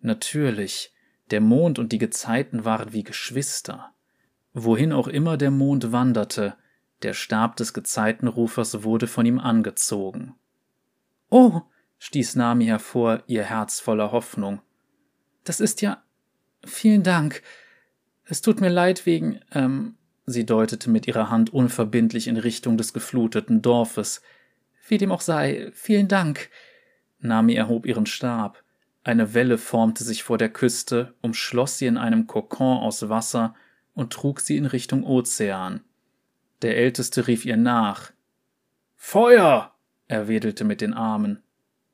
Natürlich, der Mond und die Gezeiten waren wie Geschwister. Wohin auch immer der Mond wanderte, der Stab des Gezeitenrufers wurde von ihm angezogen. Oh, stieß Nami hervor, ihr Herz voller Hoffnung. Das ist ja. Vielen Dank. Es tut mir leid wegen. Ähm, sie deutete mit ihrer Hand unverbindlich in Richtung des gefluteten Dorfes. Wie dem auch sei, vielen Dank. Nami erhob ihren Stab. Eine Welle formte sich vor der Küste, umschloss sie in einem Kokon aus Wasser und trug sie in Richtung Ozean. Der Älteste rief ihr nach. Feuer! Er wedelte mit den Armen.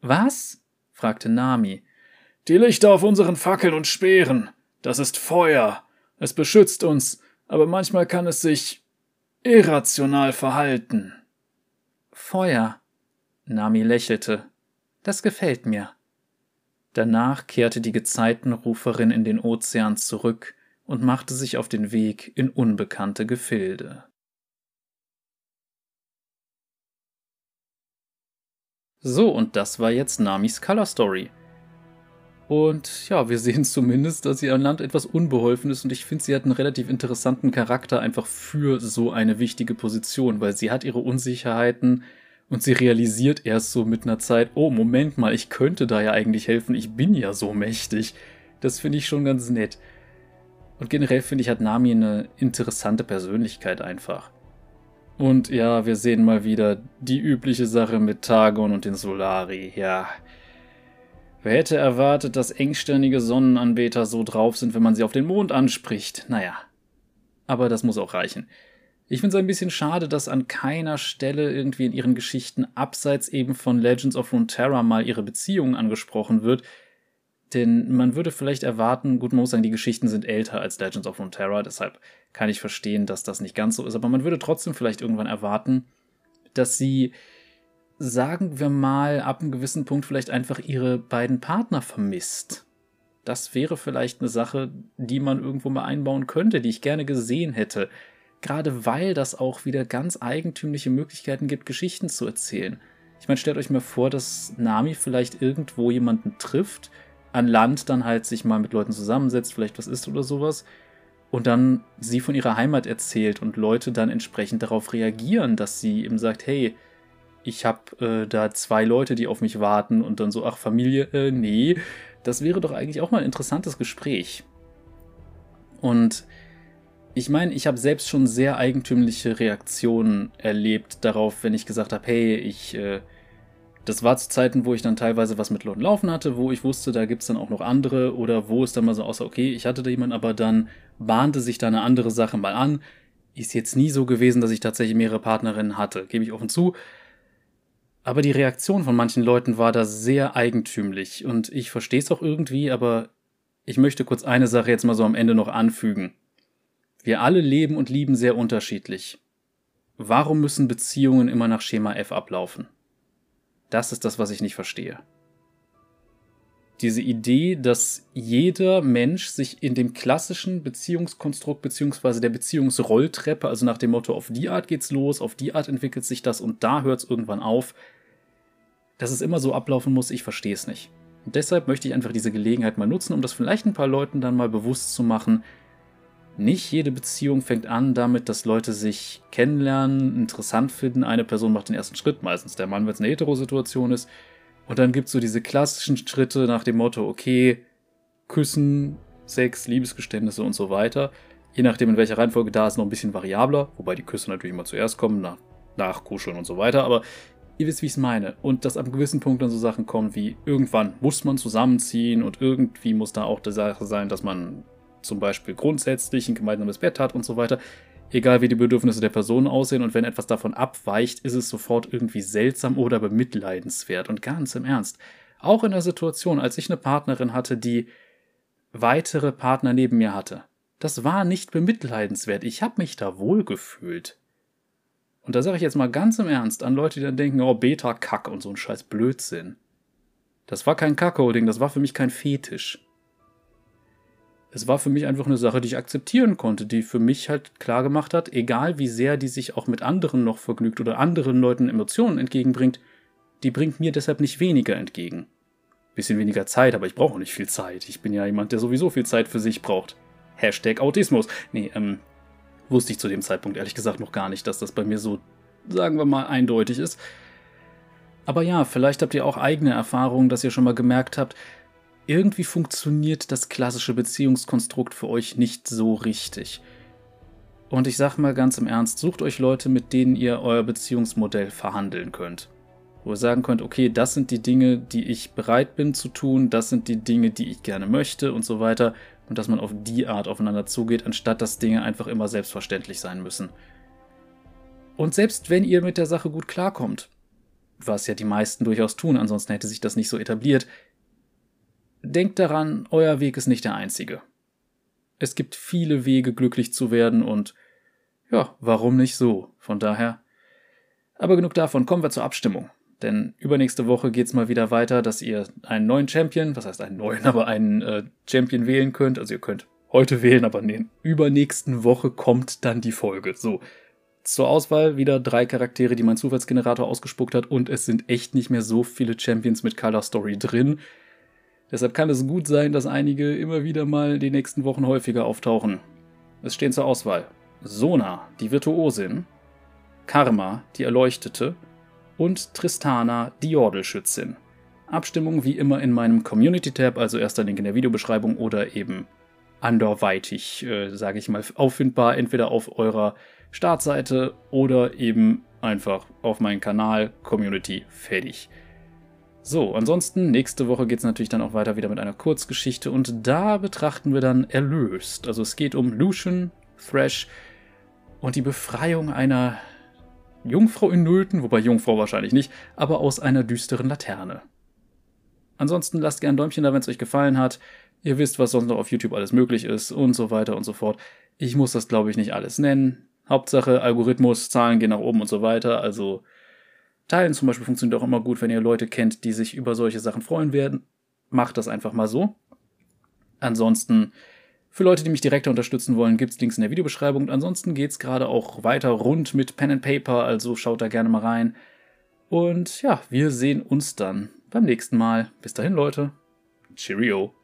Was? fragte Nami. Die Lichter auf unseren Fackeln und Speeren. Das ist Feuer. Es beschützt uns, aber manchmal kann es sich irrational verhalten. Feuer. Nami lächelte. Das gefällt mir. Danach kehrte die Gezeitenruferin in den Ozean zurück und machte sich auf den Weg in unbekannte Gefilde. So, und das war jetzt Namis Color Story. Und ja, wir sehen zumindest, dass sie an Land etwas unbeholfen ist und ich finde, sie hat einen relativ interessanten Charakter einfach für so eine wichtige Position, weil sie hat ihre Unsicherheiten und sie realisiert erst so mit einer Zeit, oh, Moment mal, ich könnte da ja eigentlich helfen, ich bin ja so mächtig. Das finde ich schon ganz nett. Und generell finde ich, hat Nami eine interessante Persönlichkeit einfach. Und ja, wir sehen mal wieder die übliche Sache mit Targon und den Solari. Ja. Wer hätte erwartet, dass engstirnige Sonnenanbeter so drauf sind, wenn man sie auf den Mond anspricht? Naja. Aber das muss auch reichen. Ich finde es ein bisschen schade, dass an keiner Stelle irgendwie in ihren Geschichten abseits eben von Legends of Runeterra mal ihre Beziehung angesprochen wird. Denn man würde vielleicht erwarten, gut, man muss sagen, die Geschichten sind älter als Legends of Runeterra, deshalb kann ich verstehen, dass das nicht ganz so ist, aber man würde trotzdem vielleicht irgendwann erwarten, dass sie, sagen wir mal, ab einem gewissen Punkt vielleicht einfach ihre beiden Partner vermisst. Das wäre vielleicht eine Sache, die man irgendwo mal einbauen könnte, die ich gerne gesehen hätte. Gerade weil das auch wieder ganz eigentümliche Möglichkeiten gibt, Geschichten zu erzählen. Ich meine, stellt euch mal vor, dass Nami vielleicht irgendwo jemanden trifft, an Land dann halt sich mal mit Leuten zusammensetzt, vielleicht was isst oder sowas, und dann sie von ihrer Heimat erzählt und Leute dann entsprechend darauf reagieren, dass sie eben sagt, hey, ich habe äh, da zwei Leute, die auf mich warten und dann so, ach Familie, äh, nee, das wäre doch eigentlich auch mal ein interessantes Gespräch. Und ich meine, ich habe selbst schon sehr eigentümliche Reaktionen erlebt darauf, wenn ich gesagt habe, hey, ich äh, das war zu Zeiten, wo ich dann teilweise was mit Leuten laufen hatte, wo ich wusste, da gibt es dann auch noch andere oder wo es dann mal so aussah, okay, ich hatte da jemanden, aber dann bahnte sich da eine andere Sache mal an. Ist jetzt nie so gewesen, dass ich tatsächlich mehrere Partnerinnen hatte, gebe ich offen zu. Aber die Reaktion von manchen Leuten war da sehr eigentümlich und ich verstehe es auch irgendwie, aber ich möchte kurz eine Sache jetzt mal so am Ende noch anfügen. Wir alle leben und lieben sehr unterschiedlich. Warum müssen Beziehungen immer nach Schema F ablaufen? Das ist das, was ich nicht verstehe. Diese Idee, dass jeder Mensch sich in dem klassischen Beziehungskonstrukt bzw. der Beziehungsrolltreppe, also nach dem Motto, auf die Art geht's los, auf die Art entwickelt sich das und da hört es irgendwann auf, dass es immer so ablaufen muss, ich verstehe es nicht. Und deshalb möchte ich einfach diese Gelegenheit mal nutzen, um das vielleicht ein paar Leuten dann mal bewusst zu machen, nicht jede Beziehung fängt an damit, dass Leute sich kennenlernen, interessant finden. Eine Person macht den ersten Schritt, meistens der Mann, wenn es eine Heterosituation ist. Und dann gibt es so diese klassischen Schritte nach dem Motto, okay, Küssen, Sex, Liebesgeständnisse und so weiter. Je nachdem, in welcher Reihenfolge da ist, noch ein bisschen variabler. Wobei die Küsse natürlich immer zuerst kommen, nach, nach Kuscheln und so weiter. Aber ihr wisst, wie ich es meine. Und dass ab einem gewissen Punkt dann so Sachen kommen wie, irgendwann muss man zusammenziehen und irgendwie muss da auch die Sache sein, dass man zum Beispiel grundsätzlich ein gemeinsames Bett hat und so weiter, egal wie die Bedürfnisse der Person aussehen und wenn etwas davon abweicht, ist es sofort irgendwie seltsam oder bemitleidenswert. Und ganz im Ernst, auch in der Situation, als ich eine Partnerin hatte, die weitere Partner neben mir hatte, das war nicht bemitleidenswert. Ich habe mich da wohl gefühlt. Und da sage ich jetzt mal ganz im Ernst an Leute, die dann denken, oh, Beta-Kack und so ein scheiß Blödsinn. Das war kein Kackholding, das war für mich kein Fetisch. Es war für mich einfach eine Sache, die ich akzeptieren konnte, die für mich halt klar gemacht hat, egal wie sehr die sich auch mit anderen noch vergnügt oder anderen Leuten Emotionen entgegenbringt, die bringt mir deshalb nicht weniger entgegen. Bisschen weniger Zeit, aber ich brauche nicht viel Zeit. Ich bin ja jemand, der sowieso viel Zeit für sich braucht. Hashtag Autismus. Nee, ähm, wusste ich zu dem Zeitpunkt ehrlich gesagt noch gar nicht, dass das bei mir so, sagen wir mal, eindeutig ist. Aber ja, vielleicht habt ihr auch eigene Erfahrungen, dass ihr schon mal gemerkt habt, irgendwie funktioniert das klassische Beziehungskonstrukt für euch nicht so richtig. Und ich sag mal ganz im Ernst, sucht euch Leute, mit denen ihr euer Beziehungsmodell verhandeln könnt. Wo ihr sagen könnt, okay, das sind die Dinge, die ich bereit bin zu tun, das sind die Dinge, die ich gerne möchte und so weiter. Und dass man auf die Art aufeinander zugeht, anstatt dass Dinge einfach immer selbstverständlich sein müssen. Und selbst wenn ihr mit der Sache gut klarkommt, was ja die meisten durchaus tun, ansonsten hätte sich das nicht so etabliert, denkt daran, euer Weg ist nicht der einzige. Es gibt viele Wege, glücklich zu werden und ja, warum nicht so? Von daher. Aber genug davon, kommen wir zur Abstimmung. Denn übernächste Woche geht's mal wieder weiter, dass ihr einen neuen Champion, was heißt einen neuen, aber einen äh, Champion wählen könnt. Also ihr könnt heute wählen, aber in der übernächsten Woche kommt dann die Folge. So, zur Auswahl wieder drei Charaktere, die mein Zufallsgenerator ausgespuckt hat und es sind echt nicht mehr so viele Champions mit Color Story drin. Deshalb kann es gut sein, dass einige immer wieder mal die nächsten Wochen häufiger auftauchen. Es stehen zur Auswahl Sona, die Virtuosin, Karma, die Erleuchtete und Tristana, die Jordelschützin. Abstimmung wie immer in meinem Community-Tab, also erster Link in der Videobeschreibung oder eben anderweitig, äh, sage ich mal, auffindbar, entweder auf eurer Startseite oder eben einfach auf meinen Kanal Community fertig. So, ansonsten, nächste Woche geht es natürlich dann auch weiter wieder mit einer Kurzgeschichte und da betrachten wir dann Erlöst. Also es geht um Lucian, Thrash und die Befreiung einer Jungfrau in Nöten, wobei Jungfrau wahrscheinlich nicht, aber aus einer düsteren Laterne. Ansonsten lasst gerne ein Däumchen da, wenn es euch gefallen hat. Ihr wisst, was sonst noch auf YouTube alles möglich ist und so weiter und so fort. Ich muss das, glaube ich, nicht alles nennen. Hauptsache Algorithmus, Zahlen gehen nach oben und so weiter. Also teilen zum Beispiel funktioniert auch immer gut, wenn ihr Leute kennt, die sich über solche Sachen freuen werden. Macht das einfach mal so. Ansonsten, für Leute, die mich direkter unterstützen wollen, gibt es Links in der Videobeschreibung. Und ansonsten geht es gerade auch weiter rund mit Pen and Paper, also schaut da gerne mal rein. Und ja, wir sehen uns dann beim nächsten Mal. Bis dahin, Leute. Cheerio.